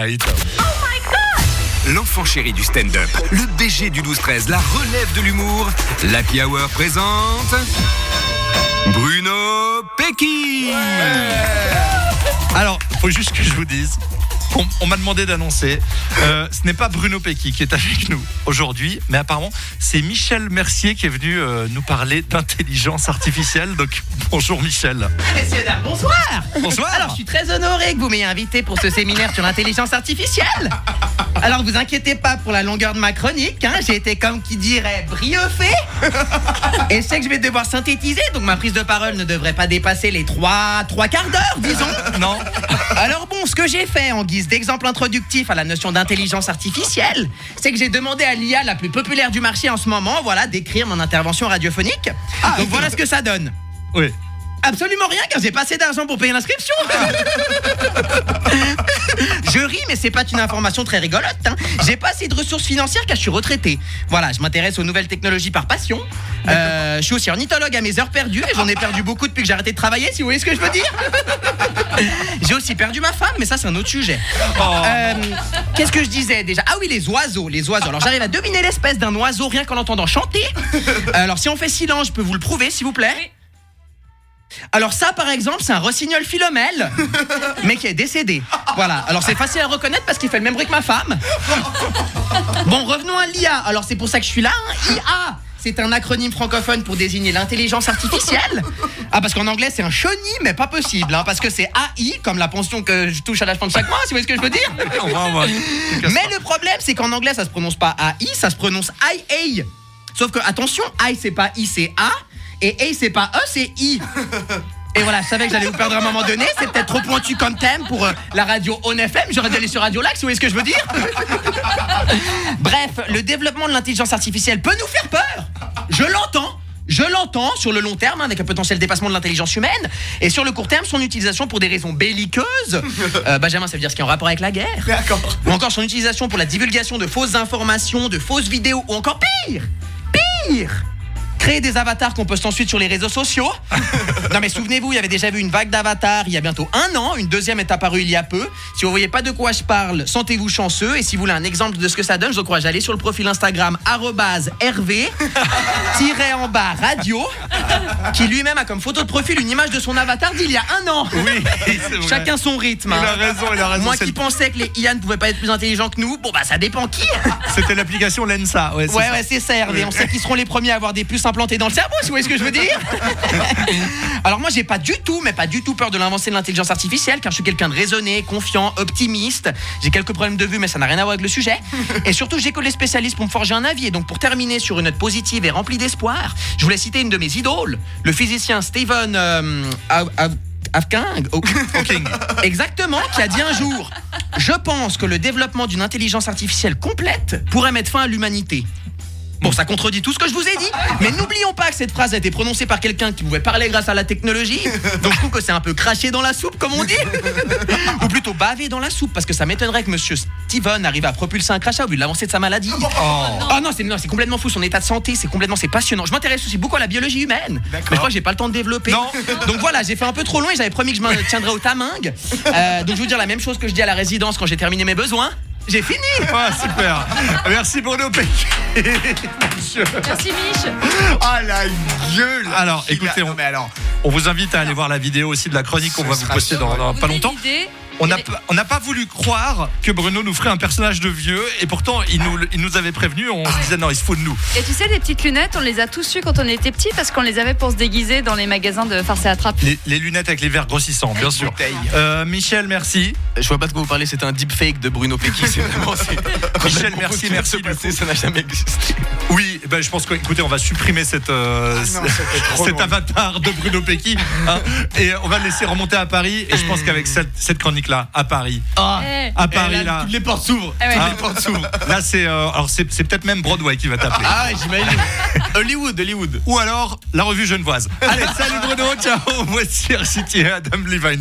Aïe, L'enfant chéri du stand-up, le BG du 12-13, la relève de l'humour, l'Happy Hour présente Bruno Pecky Alors, faut juste que je vous dise. On, on m'a demandé d'annoncer. euh, ce n'est pas Bruno Pecky qui est avec nous aujourd'hui, mais apparemment c'est Michel Mercier qui est venu euh, nous parler d'intelligence artificielle. Donc bonjour Michel. Messieurs, dames, bonsoir Bonsoir. Alors, je suis très honoré que vous m'ayez invité pour ce séminaire sur l'intelligence artificielle Alors, vous inquiétez pas pour la longueur de ma chronique, hein, j'ai été comme qui dirait brioffé Et je sais que je vais devoir synthétiser, donc ma prise de parole ne devrait pas dépasser les trois, trois quarts d'heure, disons Non. Alors bon, ce que j'ai fait en guise d'exemple introductif à la notion d'intelligence artificielle, c'est que j'ai demandé à l'IA la plus populaire du marché en ce moment, voilà, d'écrire mon intervention radiophonique. Donc voilà ce que ça donne. Oui. Absolument rien car j'ai pas assez d'argent pour payer l'inscription. je ris mais c'est pas une information très rigolote. Hein. J'ai pas assez de ressources financières car je suis retraité. Voilà, je m'intéresse aux nouvelles technologies par passion. Euh, je suis aussi ornithologue à mes heures perdues et j'en ai perdu beaucoup depuis que j'ai arrêté de travailler si vous voyez ce que je veux dire. j'ai aussi perdu ma femme mais ça c'est un autre sujet. Euh, Qu'est-ce que je disais déjà? Ah oui les oiseaux, les oiseaux. Alors j'arrive à deviner l'espèce d'un oiseau rien qu'en l'entendant chanter. Alors si on fait silence, je peux vous le prouver s'il vous plaît? Alors ça par exemple c'est un rossignol philomèle mais qui est décédé. Voilà, alors c'est facile à reconnaître parce qu'il fait le même bruit que ma femme. Bon revenons à l'IA, alors c'est pour ça que je suis là, hein. IA c'est un acronyme francophone pour désigner l'intelligence artificielle. Ah parce qu'en anglais c'est un chenille mais pas possible hein, parce que c'est AI comme la pension que je touche à la fin de chaque mois si vous voyez ce que je veux dire. Mais le problème, c'est qu'en anglais, ça se prononce pas AI, ça se prononce IA. Sauf que, attention, I, c'est pas I, c'est A. Et A, c'est pas E, c'est I. Et voilà, je savais que j'allais vous perdre à un moment donné. C'est peut-être trop pointu comme thème pour euh, la radio On FM. J'aurais dû aller sur Radio si vous voyez ce que je veux dire. Bref, le développement de l'intelligence artificielle peut nous faire peur. Je l'entends. Je l'entends sur le long terme, hein, avec un potentiel dépassement de l'intelligence humaine, et sur le court terme, son utilisation pour des raisons belliqueuses. Euh, Benjamin, ça veut dire ce qui est en rapport avec la guerre. D'accord. Ou encore son utilisation pour la divulgation de fausses informations, de fausses vidéos, ou encore pire, pire, créer des avatars qu'on poste ensuite sur les réseaux sociaux. non mais souvenez-vous, il y avait déjà vu une vague d'avatars il y a bientôt un an, une deuxième est apparue il y a peu. Si vous voyez pas de quoi je parle, sentez-vous chanceux, et si vous voulez un exemple de ce que ça donne, je vous encourage à aller sur le profil Instagram arrobase RV, en bas radio, qui lui-même a comme photo de profil une image de son avatar d'il y a un an. Oui, vrai. Chacun son rythme. Il a hein. raison, il a raison. Moi qui pensais que les IA ne pouvaient pas être plus intelligents que nous, bon bah ça dépend qui. C'était l'application Lensa. Ouais, c'est Ouais ça. ouais c'est ça Hervé, on sait qu'ils seront les premiers à avoir des puces implantées dans le cerveau, si vous voyez ce que je veux dire. Alors moi j'ai pas du tout, mais pas du tout peur de l'avancée de l'intelligence artificielle, car je suis quelqu'un de raisonné, confiant, optimiste. J'ai quelques problèmes de vue, mais ça n'a rien à voir avec le sujet. Et surtout j'écoute les spécialistes pour me forger un avis. Et donc pour terminer sur une note positive et remplie d'espoir, je voulais citer une de mes idoles, le physicien Stephen euh, Hawking. Hawking. Exactement, qui a dit un jour Je pense que le développement d'une intelligence artificielle complète pourrait mettre fin à l'humanité. Bon, ça contredit tout ce que je vous ai dit, mais n'oublions pas que cette phrase a été prononcée par quelqu'un qui pouvait parler grâce à la technologie. Donc je trouve que c'est un peu craché dans la soupe, comme on dit. Ou plutôt bavé dans la soupe, parce que ça m'étonnerait que monsieur Steven arrive à propulser un crachat au vu de l'avancée de sa maladie. Oh non, c'est non, c'est complètement fou, son état de santé, c'est complètement, c'est passionnant. Je m'intéresse aussi beaucoup à la biologie humaine, mais je crois que j'ai pas le temps de développer. Non. Donc voilà, j'ai fait un peu trop loin et j'avais promis que je m'en tiendrais au tamingue. Euh, donc je vais vous dire la même chose que je dis à la résidence quand j'ai terminé mes besoins. J'ai fini Ah, super. Merci Bruno Pecky. Merci Mich. Ah la gueule Alors, écoutez, Non, on- mais alors, On vous invite à aller voir la vidéo aussi de la chronique qu'on va vous poster dans, dans pas longtemps. On n'a pas- on n'a pas voulu croire que Bruno nous ferait un personnage de vieux et pourtant il nous, il nous avait prévenu. On se disait non, il se faut de nous. Et tu sais, les petites lunettes, on les a tous eues quand on était petits parce qu'on les avait pour se déguiser dans les magasins de farce et attrape. Les, les lunettes avec les verres grossissants, bien sûr. Euh, Michel, merci. Je vois pas de quoi vous parlez, c'est un deepfake de Bruno Pecky. C'est vraiment. c'est- Michel, merci, merci. Ça n'a jamais existé. Oui, ben, je pense que, écoutez, on va supprimer cette, euh, Ah non, cet avatar de Bruno Pecky hein, et on va le laisser remonter à Paris. Et je pense qu'avec cette, cette chronique-là, à Paris, Ah, Eh, à Paris, là, Toutes les portes s'ouvrent. Ah ouais. Hein les portes s'ouvrent. là c'est euh, alors c'est c'est peut-être même Broadway qui va t'appeler. Ah, j'imagine. Hollywood, Hollywood. Ou alors la revue genevoise. Allez, salut Bruno, ciao. Voici City et Adam Levine.